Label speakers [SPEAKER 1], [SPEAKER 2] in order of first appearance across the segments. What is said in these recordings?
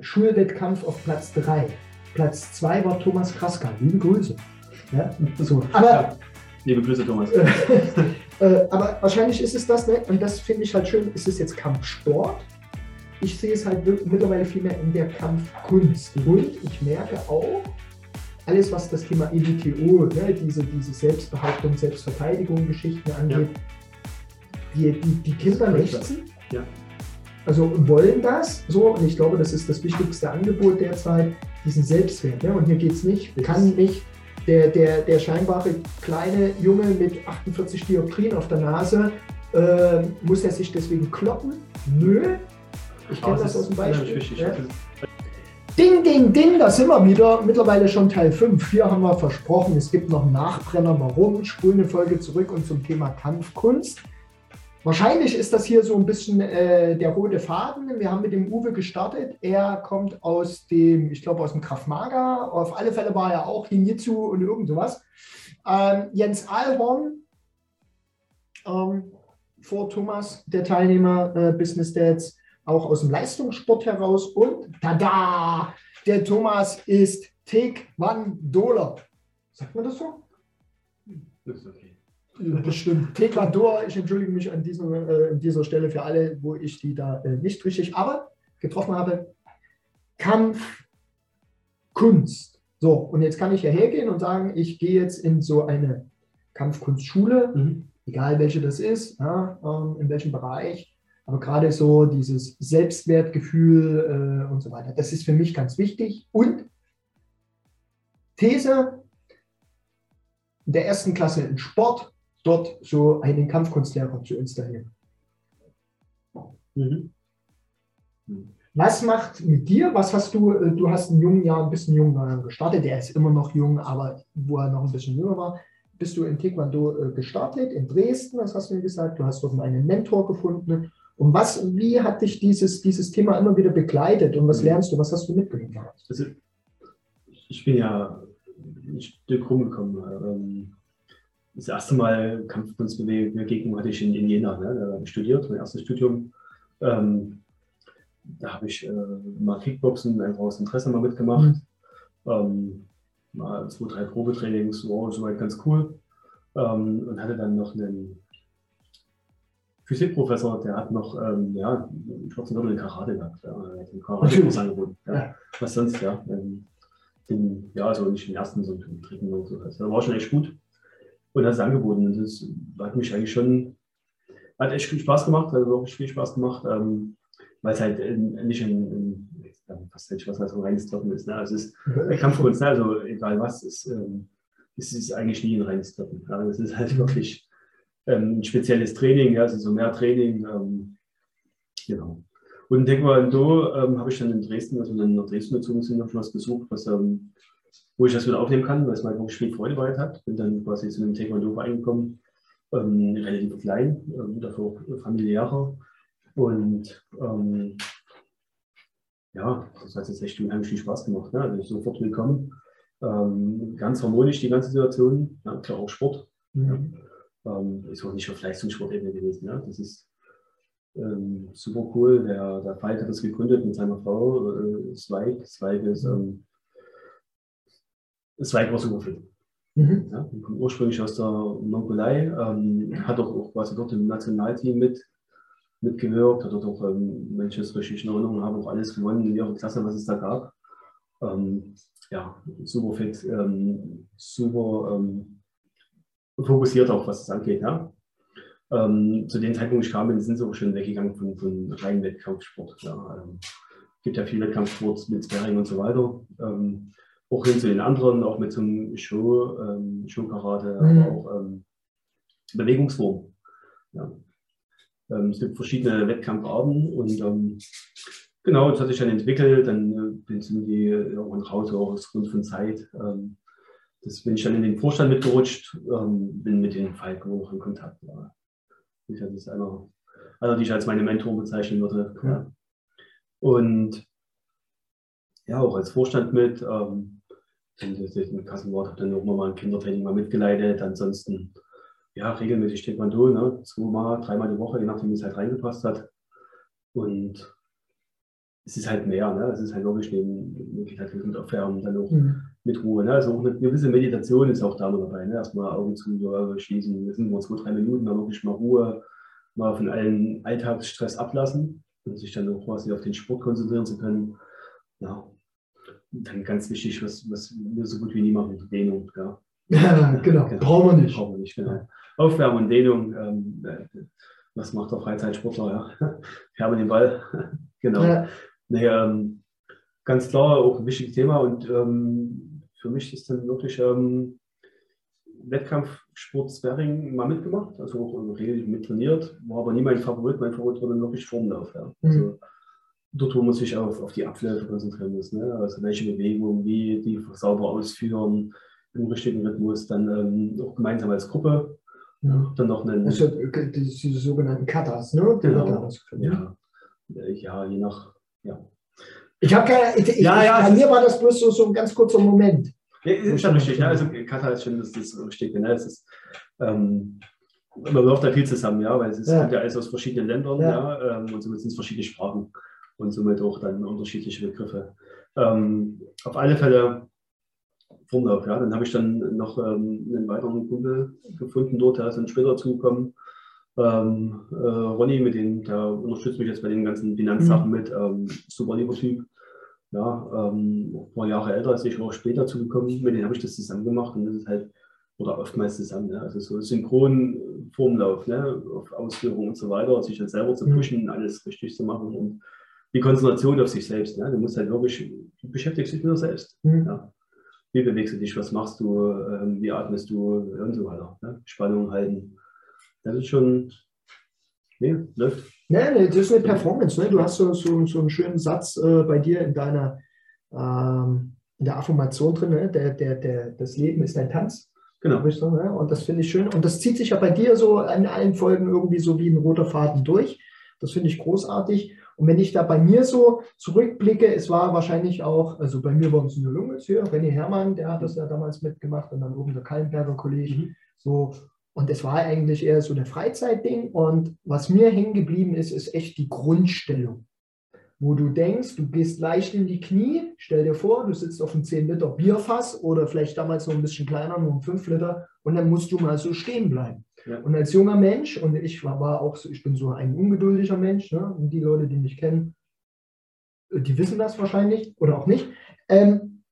[SPEAKER 1] Schulwettkampf auf Platz 3. Platz 2 war Thomas Kraska. Liebe Grüße. Ja, so. Aber, ja.
[SPEAKER 2] Liebe Grüße, Thomas.
[SPEAKER 1] äh, aber wahrscheinlich ist es das, ne? und das finde ich halt schön, ist es jetzt Kampfsport. Ich sehe es halt mittlerweile viel mehr in der Kampfkunst. Und ich merke auch, alles, was das Thema EDTO, ne, diese, diese Selbstbehauptung, Selbstverteidigung, Geschichten angeht, ja. die, die, die Kinder lechzen. Ja. Also wollen das so, und ich glaube, das ist das wichtigste Angebot derzeit, diesen Selbstwert. Ne? Und hier geht es nicht, kann nicht der, der, der scheinbare kleine Junge mit 48 Dioptrien auf der Nase, äh, muss er sich deswegen kloppen? Nö. Ich kenne das aus dem Beispiel. Ja? Ding, ding, ding, da sind wir wieder. Mittlerweile schon Teil 5. Hier haben wir versprochen, es gibt noch Nachbrenner. Warum? Spulen eine Folge zurück und zum Thema Kampfkunst. Wahrscheinlich ist das hier so ein bisschen äh, der rote Faden. Wir haben mit dem Uwe gestartet. Er kommt aus dem, ich glaube, aus dem Kraftmager. Auf alle Fälle war er auch Hinjitsu und irgend sowas. Ähm, Jens Ahlhorn, ähm, vor Thomas, der Teilnehmer äh, Business Dads auch aus dem Leistungssport heraus. Und tada, der Thomas ist Taekwondoler. Sagt man das so? Das ist okay. Bestimmt. Taekwondo, ich entschuldige mich an dieser, äh, an dieser Stelle für alle, wo ich die da äh, nicht richtig, aber getroffen habe. Kampf, Kunst. So, und jetzt kann ich ja hergehen und sagen, ich gehe jetzt in so eine Kampfkunstschule, mhm. egal welche das ist, ja, ähm, in welchem Bereich. Aber gerade so dieses Selbstwertgefühl äh, und so weiter, das ist für mich ganz wichtig. Und These in der ersten Klasse im Sport, dort so einen Kampfkunstlehrer zu installieren. Mhm. Was macht mit dir? Was hast du? Äh, du hast einen jungen Jahr, ein bisschen jung gestartet. Der ist immer noch jung, aber wo er noch ein bisschen jünger war, bist du in Taekwondo äh, gestartet in Dresden. Was hast du mir gesagt? Du hast dort einen Mentor gefunden und was, wie hat dich dieses, dieses Thema immer wieder begleitet und was mhm. lernst du, was hast du mitgenommen? Also,
[SPEAKER 2] ich bin ja ein Stück rumgekommen. Das erste Mal Kampfkunstbewegung hatte ich in, in Jena, ne? da habe ich studiert, mein erstes Studium. Ähm, da habe ich äh, mal Kickboxen einfach aus Interesse mal mitgemacht. Mhm. Ähm, mal zwei, drei Probetrainings, wow, soweit ganz cool. Ähm, und hatte dann noch einen Physikprofessor, der hat noch ähm, ja, einen schwarzen Gürtel in Karate gehabt. Ja, den Karate-Kurs angeboten. Ja. Was sonst, ja. Ähm, den, ja, also nicht den ersten, sondern den dritten oder so. Also, war schon echt gut. Und das ist angeboten. Und das hat mich eigentlich schon, hat echt viel Spaß gemacht, also wirklich viel Spaß gemacht, ähm, weil es halt äh, nicht ein, ein fast hätte ich was also reines Kloppen ist. Ne? Also es ist Kampfkunst, ne? also egal was, ist, ähm, es ist eigentlich nie ein reines Kloppen. Ja? Es ist halt wirklich ähm, ein spezielles Training, ja, also so mehr Training. Ähm, genau. Und Taekwondo ähm, habe ich dann in Dresden, also in der Dresden gezogen sind, noch was gesucht, was, ähm, wo ich das wieder aufnehmen kann, weil es wirklich viel Freude hat. Bin dann quasi zu einem Taekwondo-Verein gekommen, ähm, relativ klein, ähm, dafür familiärer. Und ähm, ja, das hat jetzt echt unheimlich viel Spaß gemacht. Ne? Also sofort willkommen. Ähm, ganz harmonisch die ganze Situation. Ja, klar auch Sport. Mhm. Ja. Ähm, ist auch nicht auf Leistungssportebene gewesen. Ja? Das ist ähm, super cool. Der, der Falk hat das gegründet mit seiner Frau, äh, Zweig. Zweig ist, ähm, War super fit. Mhm. Ja, kommt ursprünglich aus der Mongolei, ähm, hat auch, auch quasi dort im Nationalteam mit, mitgewirkt, hat dort auch, ähm, wenn ich das richtig in Erinnerung habe, auch alles gewonnen in ihrer Klasse, was es da gab. Ähm, ja, super fit, ähm, super ähm, fokussiert auch, was das angeht. Ja. Ähm, zu dem Zeitpunkt, ich kam, sind sie auch schon weggegangen von, von reinem Wettkampfsport. Ja. Ähm, gibt ja viel Wettkampfsport mit Sparring und so weiter. Ähm, auch hin zu den anderen, auch mit zum Show, ähm, Show-Karate, mhm. aber auch ähm, Bewegungsformen. Ja. Ähm, es gibt verschiedene Wettkampfarten und ähm, genau, das hat sich dann entwickelt. Dann äh, bin ich irgendwie irgendwann raus, auch aufgrund von Zeit. Ähm, das bin ich dann in den Vorstand mitgerutscht, ähm, bin mit den Falken noch in Kontakt. Ja. Das ist einer, einer, die ich als meine Mentor bezeichnen würde. Mhm. Ja. Und ja, auch als Vorstand mit. Ähm, in Kassenwort habe dann auch mal ein Kindertraining mal mitgeleitet. Ansonsten ja, regelmäßig steht man durch, ne? zweimal, dreimal die Woche, je nachdem, wie es halt reingepasst hat. Und es ist halt mehr, ne? es ist halt wirklich eine Möglichkeit mit Aufwärmen, dann auch mhm. mit Ruhe. Ne? Also auch eine gewisse Meditation ist auch da noch dabei. Ne? Erstmal Augen zu, schließen, das sind nur zwei, drei Minuten, dann wirklich mal Ruhe, mal von allen Alltagsstress ablassen und sich dann auch quasi auf den Sport konzentrieren zu können. Ja. Und dann ganz wichtig, was, was wir so gut wie nie machen, Dehnung. Ja.
[SPEAKER 1] Ja, genau. genau. Brauchen wir nicht.
[SPEAKER 2] Brauchen wir nicht, genau. Aufwärmen und Dehnung, ähm, äh, was macht der Freizeitsportler? Ja? Färben den Ball. genau. Ja. Nee, ähm, ganz klar auch ein wichtiges Thema und ähm, für mich ist dann wirklich ähm, Wettkampfsport Sparring mal mitgemacht, also auch regelmäßig mit trainiert, war aber nie mein Favorit. Mein Favorit war dann wirklich Formlauf. Ja. Mhm. Also, dort, wo man sich auf, auf die Abläufe konzentrieren muss. Ne? Also welche Bewegungen, wie die sauber ausführen, im richtigen Rhythmus, dann ähm, auch gemeinsam als Gruppe.
[SPEAKER 1] Ja. Dann noch einen. Also diese sogenannten Katas, ne?
[SPEAKER 2] Die genau. Ja. ja, je nach ja.
[SPEAKER 1] Ich habe keine, ich, ja, ja, bei mir war das bloß so, so ein ganz kurzer Moment.
[SPEAKER 2] Ja, ist schon richtig. Ja, also Katar ist schon das, das Richtige. Ne? Es ist, ähm, man läuft da viel zusammen, ja, weil es ist, ja. kommt ja alles aus verschiedenen Ländern ja. ja ähm, und somit sind es verschiedene Sprachen und somit auch dann unterschiedliche Begriffe. Ähm, auf alle Fälle Vorlauf, ja. Dann habe ich dann noch ähm, einen weiteren Kumpel gefunden dort, der ist dann später zugekommen ähm, äh, Ronny, mit dem, der unterstützt mich jetzt bei den ganzen Finanzsachen mhm. mit. Ähm, super lieber Typ. Ja, ähm, ein paar Jahre älter als ich, auch später zugekommen. Mit denen habe ich das zusammen gemacht und das ist halt, oder oftmals zusammen, ne? also so synchron Formlauf, ne? auf Ausführung und so weiter, sich dann selber zu mhm. pushen, alles richtig zu machen und die Konzentration auf sich selbst. Ne? Du musst halt wirklich, du beschäftigst dich mit dir selbst. Mhm. Ja? Wie bewegst du dich, was machst du, ähm, wie atmest du und so weiter. Ne? Spannung halten. Das ist schon, nee, läuft.
[SPEAKER 1] Nee, nee, das ist eine Performance. Ne? Du hast so, so, so einen schönen Satz äh, bei dir in deiner ähm, in der Affirmation drin, ne? der, der, der, das Leben ist ein Tanz. Genau. Ne? Und das finde ich schön. Und das zieht sich ja bei dir so in allen Folgen irgendwie so wie ein roter Faden durch. Das finde ich großartig. Und wenn ich da bei mir so zurückblicke, es war wahrscheinlich auch, also bei mir waren es nur Lunges hier, René Hermann, der hat das ja damals mitgemacht und dann oben der Kallenberger Kollege. Mhm. So, und es war eigentlich eher so ein Freizeitding. Und was mir hängen geblieben ist, ist echt die Grundstellung. Wo du denkst, du gehst leicht in die Knie, stell dir vor, du sitzt auf einem 10 Liter Bierfass oder vielleicht damals noch ein bisschen kleiner, nur um 5 Liter, und dann musst du mal so stehen bleiben. Ja. Und als junger Mensch, und ich war auch so, ich bin so ein ungeduldiger Mensch, ne? und die Leute, die mich kennen, die wissen das wahrscheinlich oder auch nicht. Ähm,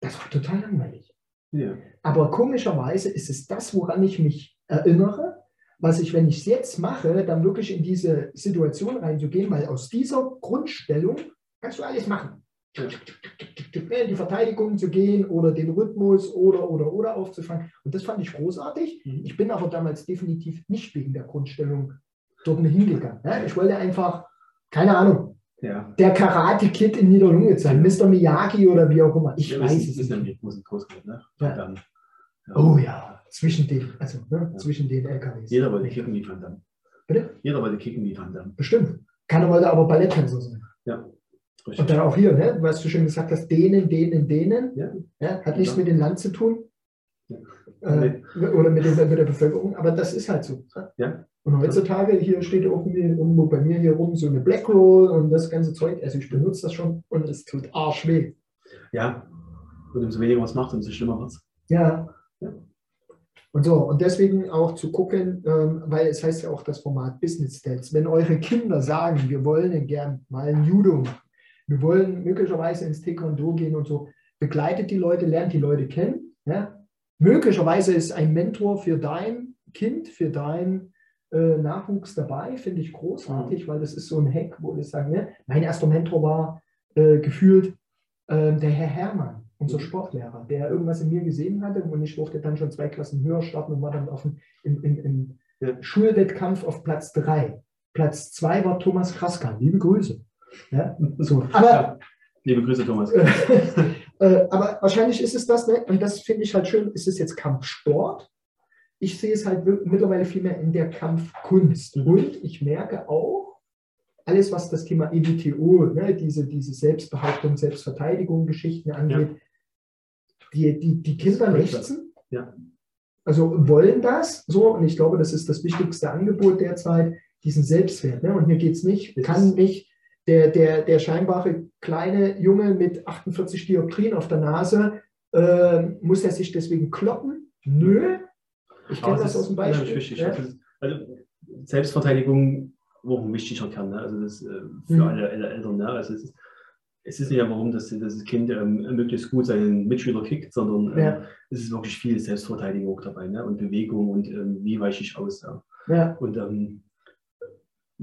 [SPEAKER 1] das war total langweilig. Ja. Aber komischerweise ist es das, woran ich mich erinnere, was ich, wenn ich es jetzt mache, dann wirklich in diese Situation reinzugehen, weil aus dieser Grundstellung kannst du alles machen. In die Verteidigung zu gehen oder den Rhythmus oder, oder, oder aufzufangen. Und das fand ich großartig. Mhm. Ich bin aber damals definitiv nicht wegen der Grundstellung dort hingegangen. Ich wollte einfach, keine Ahnung, ja. Der Karate-Kid in Niederlunge sein, Mr. Miyagi oder wie auch immer. Ich ja, weiß es nicht. Ist muss groß ne? Ja. Dann, ja. Oh ja, zwischen den, also ne, zwischen den LKWs.
[SPEAKER 2] Jeder wollte kicken wie Van Damme. Bitte? Jeder wollte kicken wie Van Damme.
[SPEAKER 1] Bestimmt. Keiner wollte aber Balletttänzer sein.
[SPEAKER 2] Ja.
[SPEAKER 1] Richtig. Und dann auch hier, ne, was du schon gesagt hast, denen, denen, denen. Ja. ja hat nichts mit dem Land zu tun. Äh, oder mit, den, mit der Bevölkerung, aber das ist halt so.
[SPEAKER 2] Ja.
[SPEAKER 1] Und heutzutage, hier steht irgendwo bei mir hier rum so eine Black Roll und das ganze Zeug. Also ich benutze das schon und es tut arschweh.
[SPEAKER 2] Ja. Und umso weniger was macht, umso schlimmer wird es.
[SPEAKER 1] Ja. ja. Und so, und deswegen auch zu gucken, ähm, weil es heißt ja auch das Format Business Stats. Wenn eure Kinder sagen, wir wollen gern mal ein Judo machen, wir wollen möglicherweise ins Taekwondo gehen und so, begleitet die Leute, lernt die Leute kennen. Ja? Möglicherweise ist ein Mentor für dein Kind, für dein äh, Nachwuchs dabei, finde ich großartig, mhm. weil das ist so ein Hack, wo ich sage, ne? mein erster Mentor war äh, gefühlt äh, der Herr Hermann, unser mhm. Sportlehrer, der irgendwas in mir gesehen hatte und ich durfte dann schon zwei Klassen höher starten und war dann auf dem, im, im, im ja. Schulwettkampf auf Platz drei. Platz zwei war Thomas Kraska. Liebe Grüße. Ja, so. Aber, ja.
[SPEAKER 2] Liebe Grüße, Thomas.
[SPEAKER 1] Äh, aber wahrscheinlich ist es das, ne? und das finde ich halt schön, ist es jetzt Kampfsport ich sehe es halt mittlerweile viel mehr in der Kampfkunst. Und ich merke auch, alles, was das Thema EWTO, ne, diese, diese Selbstbehauptung, Selbstverteidigung, Geschichten angeht, ja. die, die, die Kinder lechzen.
[SPEAKER 2] Ja.
[SPEAKER 1] Also wollen das so, und ich glaube, das ist das wichtigste Angebot derzeit, diesen Selbstwert. Ne? Und mir geht es nicht, kann nicht der, der, der scheinbare kleine Junge mit 48 Dioptrien auf der Nase, äh, muss er sich deswegen kloppen? Nö. Ich kenne das, das aus dem Beispiel. Ja.
[SPEAKER 2] Also Selbstverteidigung war ein wichtiger Kern. Ne? Also das äh, für mhm. alle, alle, Eltern. Ne? Also es ist, es ist nicht einfach warum dass, das Kind ähm, möglichst gut seinen Mitschüler kickt, sondern ähm, ja. es ist wirklich viel Selbstverteidigung dabei ne? und Bewegung und ähm, wie weiche ich aus. Ja. ja. Und ähm,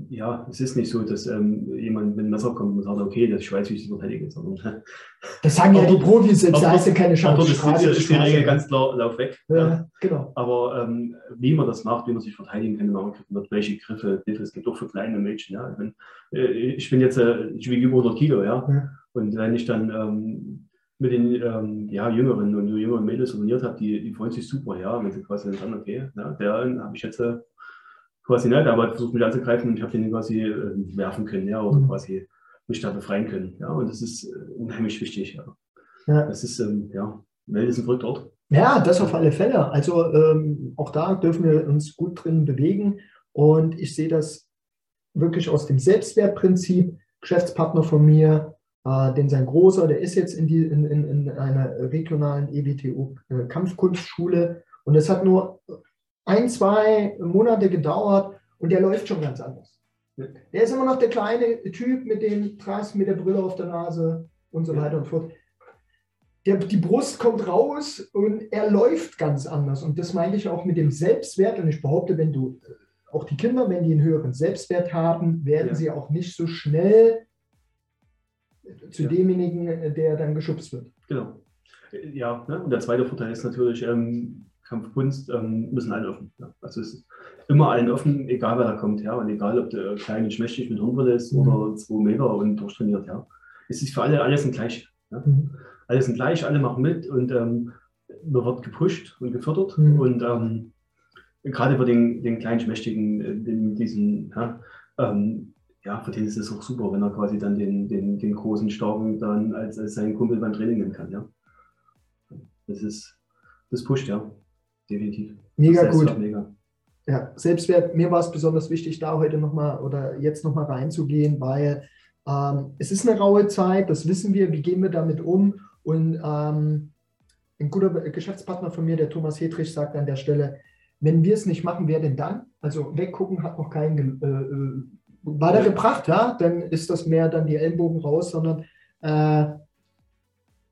[SPEAKER 2] ja, es ist nicht so, dass ähm, jemand mit einem Messer kommt und sagt, okay, das, ich weiß, wie ich das verteidige. Sondern,
[SPEAKER 1] das sagen ja die Profis selbst, da hast du keine Chance.
[SPEAKER 2] Das ist, die Regel ganz klar, lauf weg.
[SPEAKER 1] Ja, ja. Genau.
[SPEAKER 2] Aber ähm, wie man das macht, wie man sich verteidigen kann, wird, welche Griffe, es gibt auch für kleine Mädchen. Ja. Ich bin, äh, ich bin jetzt, äh, ich wiege über 100 Kilo, ja. ja. Und wenn ich dann ähm, mit den ähm, ja, jüngeren und jüngeren Mädels trainiert habe, die, die freuen sich super, ja, wenn sie quasi dann sagen, okay, ja, der habe ich jetzt äh, quasi, ne, der hat versucht mich anzugreifen und ich habe den quasi äh, werfen können, ja, oder mhm. quasi mich da befreien können. Ja, und das ist äh, unheimlich wichtig. Ja. ja. Das ist, ähm, ja, Welt ist ein verrückter Ort.
[SPEAKER 1] Ja, das auf alle Fälle. Also ähm, auch da dürfen wir uns gut drin bewegen. Und ich sehe das wirklich aus dem Selbstwertprinzip. Geschäftspartner von mir, äh, den sein Großer, der ist jetzt in, die, in, in, in einer regionalen EWTU-Kampfkunstschule. Äh, und es hat nur ein, zwei Monate gedauert und der läuft schon ganz anders. Der ist immer noch der kleine Typ mit dem Trass, mit der Brille auf der Nase und so weiter und fort. Der, die Brust kommt raus und er läuft ganz anders. Und das meine ich auch mit dem Selbstwert. Und ich behaupte, wenn du, auch die Kinder, wenn die einen höheren Selbstwert haben, werden ja. sie auch nicht so schnell zu ja. demjenigen, der dann geschubst wird.
[SPEAKER 2] Genau. Ja, ne? und der zweite Vorteil ist natürlich, ähm, Kampfkunst ähm, müssen allen offen. Ja. Also es ist immer allen offen, egal wer da kommt, ja. Und egal, ob der kleine schmächtig mit Hirnbrille ist mhm. oder zwei Meter und durchtrainiert, ja. Es ist für alle, alle sind gleich. Ja. Mhm. Alle sind gleich, alle machen mit und ähm, man wird gepusht und gefördert. Mhm. Und ähm, gerade für den, den kleinen Schmächtigen, äh, den, diesen, ja, ähm, ja, für den ist es auch super, wenn er quasi dann den, den, den großen Starken dann als, als seinen Kumpel beim Training nehmen kann, ja. Das ist, das pusht, ja definitiv.
[SPEAKER 1] Mega gut. Mega. Ja, Selbstwert, mir war es besonders wichtig, da heute nochmal oder jetzt nochmal reinzugehen, weil ähm, es ist eine raue Zeit, das wissen wir, wie gehen wir damit um? Und ähm, ein guter Geschäftspartner von mir, der Thomas Hedrich, sagt an der Stelle, wenn wir es nicht machen, wer denn dann? Also weggucken hat noch keinen äh, äh, weitergebracht, ja, dann ist das mehr dann die Ellenbogen raus, sondern äh,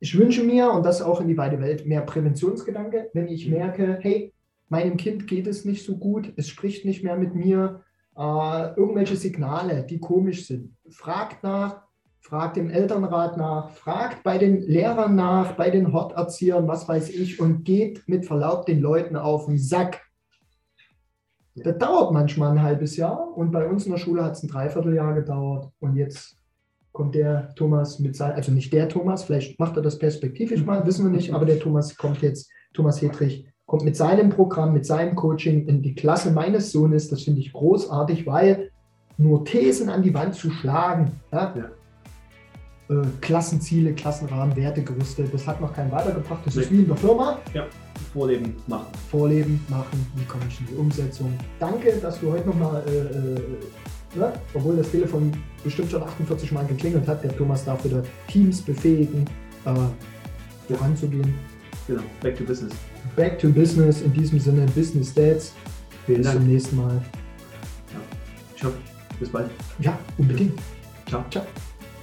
[SPEAKER 1] ich wünsche mir, und das auch in die weite Welt, mehr Präventionsgedanke, wenn ich mhm. merke, hey, meinem Kind geht es nicht so gut, es spricht nicht mehr mit mir, äh, irgendwelche Signale, die komisch sind. Fragt nach, fragt im Elternrat nach, fragt bei den Lehrern nach, bei den Horterziehern, was weiß ich, und geht mit Verlaub den Leuten auf den Sack. Das dauert manchmal ein halbes Jahr und bei uns in der Schule hat es ein Dreivierteljahr gedauert und jetzt kommt der Thomas mit seinem, also nicht der Thomas, vielleicht macht er das perspektivisch mal, wissen wir nicht, aber der Thomas kommt jetzt, Thomas Hedrich, kommt mit seinem Programm, mit seinem Coaching in die Klasse meines Sohnes. Das finde ich großartig, weil nur Thesen an die Wand zu schlagen, ja, ja. Äh, Klassenziele, Klassenrahmen, Wertegerüste, das hat noch keinen weitergebracht. Das nee. ist wie in der Firma.
[SPEAKER 2] Ja. Vorleben machen.
[SPEAKER 1] Vorleben machen, wie komme ich in die Umsetzung. Danke, dass du heute nochmal äh, äh ne? obwohl das Telefon bestimmt schon 48 Mal geklingelt hat, der Thomas darf wieder Teams befähigen, äh, voranzugehen.
[SPEAKER 2] Genau, back to business.
[SPEAKER 1] Back to business, in diesem Sinne Business Dads. Bis zum nächsten Mal.
[SPEAKER 2] Ja. Ich hoffe, bis bald.
[SPEAKER 1] Ja, unbedingt.
[SPEAKER 2] Ciao. Ciao.